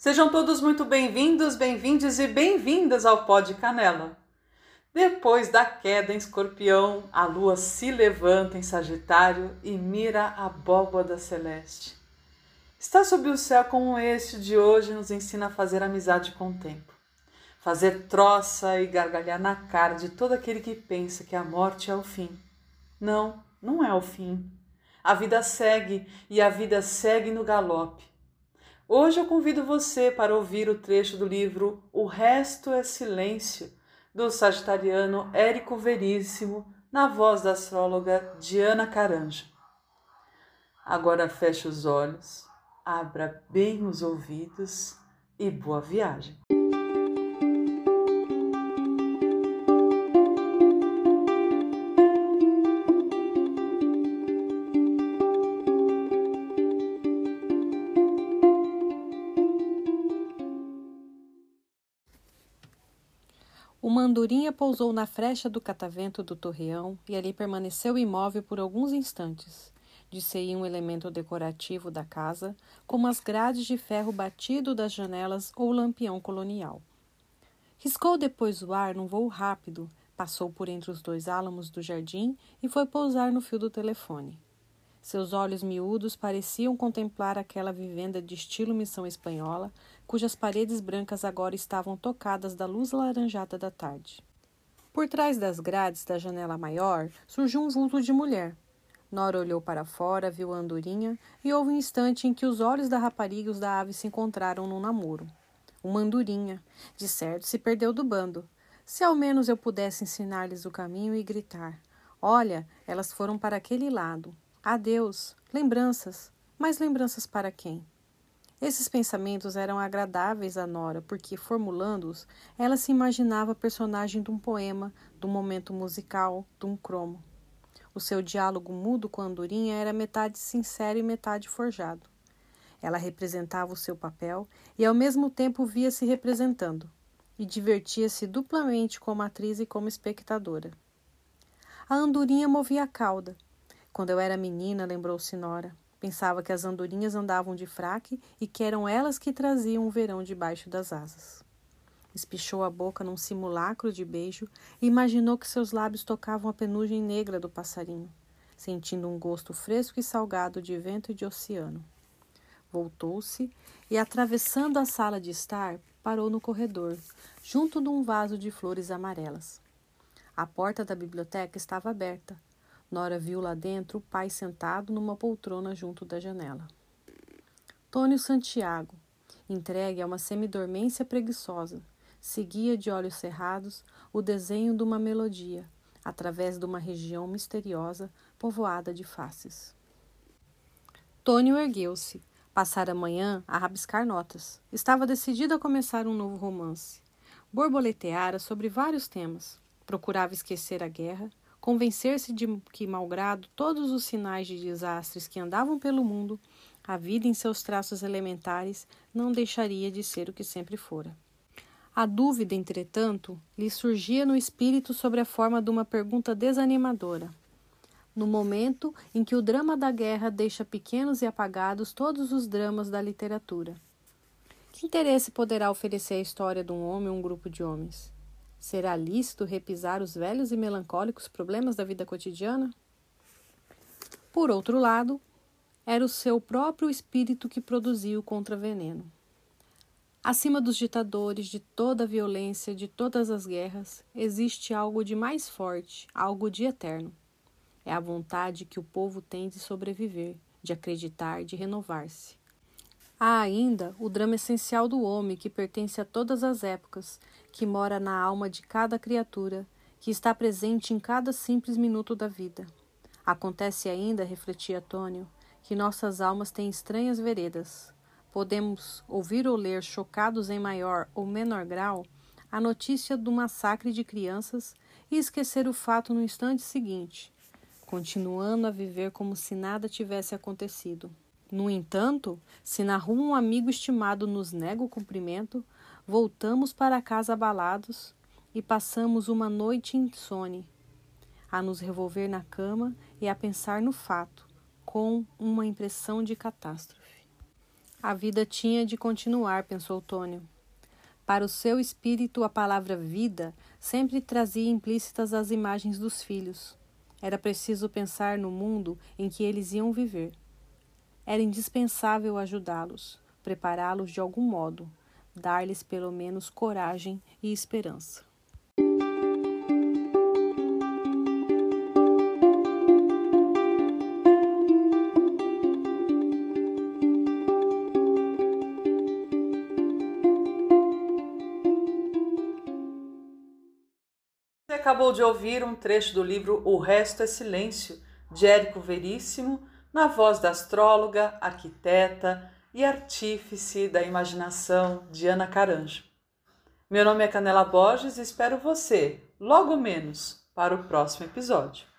Sejam todos muito bem-vindos, bem-vindes e bem-vindas ao Pó de Canela. Depois da queda em Escorpião, a lua se levanta em Sagitário e mira a abóbada celeste. Estar sob o céu como este de hoje nos ensina a fazer amizade com o tempo, fazer troça e gargalhar na cara de todo aquele que pensa que a morte é o fim. Não, não é o fim. A vida segue e a vida segue no galope. Hoje eu convido você para ouvir o trecho do livro O Resto é Silêncio, do sagitariano Érico Veríssimo, na voz da astróloga Diana Caranja. Agora feche os olhos, abra bem os ouvidos e boa viagem. Uma andorinha pousou na frecha do catavento do torreão e ali permaneceu imóvel por alguns instantes. Disse um elemento decorativo da casa, como as grades de ferro batido das janelas ou o lampião colonial. Riscou depois o ar num voo rápido, passou por entre os dois álamos do jardim e foi pousar no fio do telefone. Seus olhos miúdos pareciam contemplar aquela vivenda de estilo missão espanhola, cujas paredes brancas agora estavam tocadas da luz laranjada da tarde. Por trás das grades da janela maior surgiu um vulto de mulher. Nora olhou para fora, viu a andorinha e houve um instante em que os olhos da rapariga e os da ave se encontraram num namoro. Uma andorinha, de certo, se perdeu do bando. Se ao menos eu pudesse ensinar-lhes o caminho e gritar: Olha, elas foram para aquele lado. Adeus, lembranças, mas lembranças para quem? Esses pensamentos eram agradáveis a Nora, porque, formulando-os, ela se imaginava personagem de um poema, de um momento musical, de um cromo. O seu diálogo mudo com a andorinha era metade sincero e metade forjado. Ela representava o seu papel e, ao mesmo tempo, via-se representando, e divertia-se duplamente como atriz e como espectadora. A andorinha movia a cauda, quando eu era menina, lembrou-se Nora, pensava que as andorinhas andavam de fraque e que eram elas que traziam o verão debaixo das asas. Espichou a boca num simulacro de beijo e imaginou que seus lábios tocavam a penugem negra do passarinho, sentindo um gosto fresco e salgado de vento e de oceano. Voltou-se e, atravessando a sala de estar, parou no corredor, junto de um vaso de flores amarelas. A porta da biblioteca estava aberta Nora viu lá dentro o pai sentado numa poltrona junto da janela. Tônio Santiago, entregue a uma semidormência preguiçosa, seguia de olhos cerrados o desenho de uma melodia, através de uma região misteriosa povoada de faces. Tônio ergueu-se, passara a manhã a rabiscar notas. Estava decidido a começar um novo romance. Borboleteara sobre vários temas. Procurava esquecer a guerra, convencer-se de que, malgrado todos os sinais de desastres que andavam pelo mundo, a vida em seus traços elementares não deixaria de ser o que sempre fora. A dúvida, entretanto, lhe surgia no espírito sobre a forma de uma pergunta desanimadora. No momento em que o drama da guerra deixa pequenos e apagados todos os dramas da literatura. Que interesse poderá oferecer a história de um homem ou um grupo de homens? Será lícito repisar os velhos e melancólicos problemas da vida cotidiana? Por outro lado, era o seu próprio espírito que produzia o contraveneno. Acima dos ditadores, de toda a violência, de todas as guerras, existe algo de mais forte, algo de eterno. É a vontade que o povo tem de sobreviver, de acreditar, de renovar-se. Há ainda o drama essencial do homem que pertence a todas as épocas, que mora na alma de cada criatura, que está presente em cada simples minuto da vida. Acontece ainda, refletia Tônio, que nossas almas têm estranhas veredas. Podemos ouvir ou ler, chocados em maior ou menor grau, a notícia do massacre de crianças e esquecer o fato no instante seguinte, continuando a viver como se nada tivesse acontecido. No entanto, se na rua um amigo estimado nos nega o cumprimento, voltamos para casa abalados e passamos uma noite insone, a nos revolver na cama e a pensar no fato, com uma impressão de catástrofe. A vida tinha de continuar, pensou Tônio. Para o seu espírito, a palavra vida sempre trazia implícitas as imagens dos filhos. Era preciso pensar no mundo em que eles iam viver. Era indispensável ajudá-los, prepará-los de algum modo, dar-lhes pelo menos coragem e esperança. Acabou de ouvir um trecho do livro O Resto é Silêncio, de Érico Veríssimo, na voz da astróloga, arquiteta e artífice da imaginação Diana Caranjo. Meu nome é Canela Borges e espero você, logo menos, para o próximo episódio.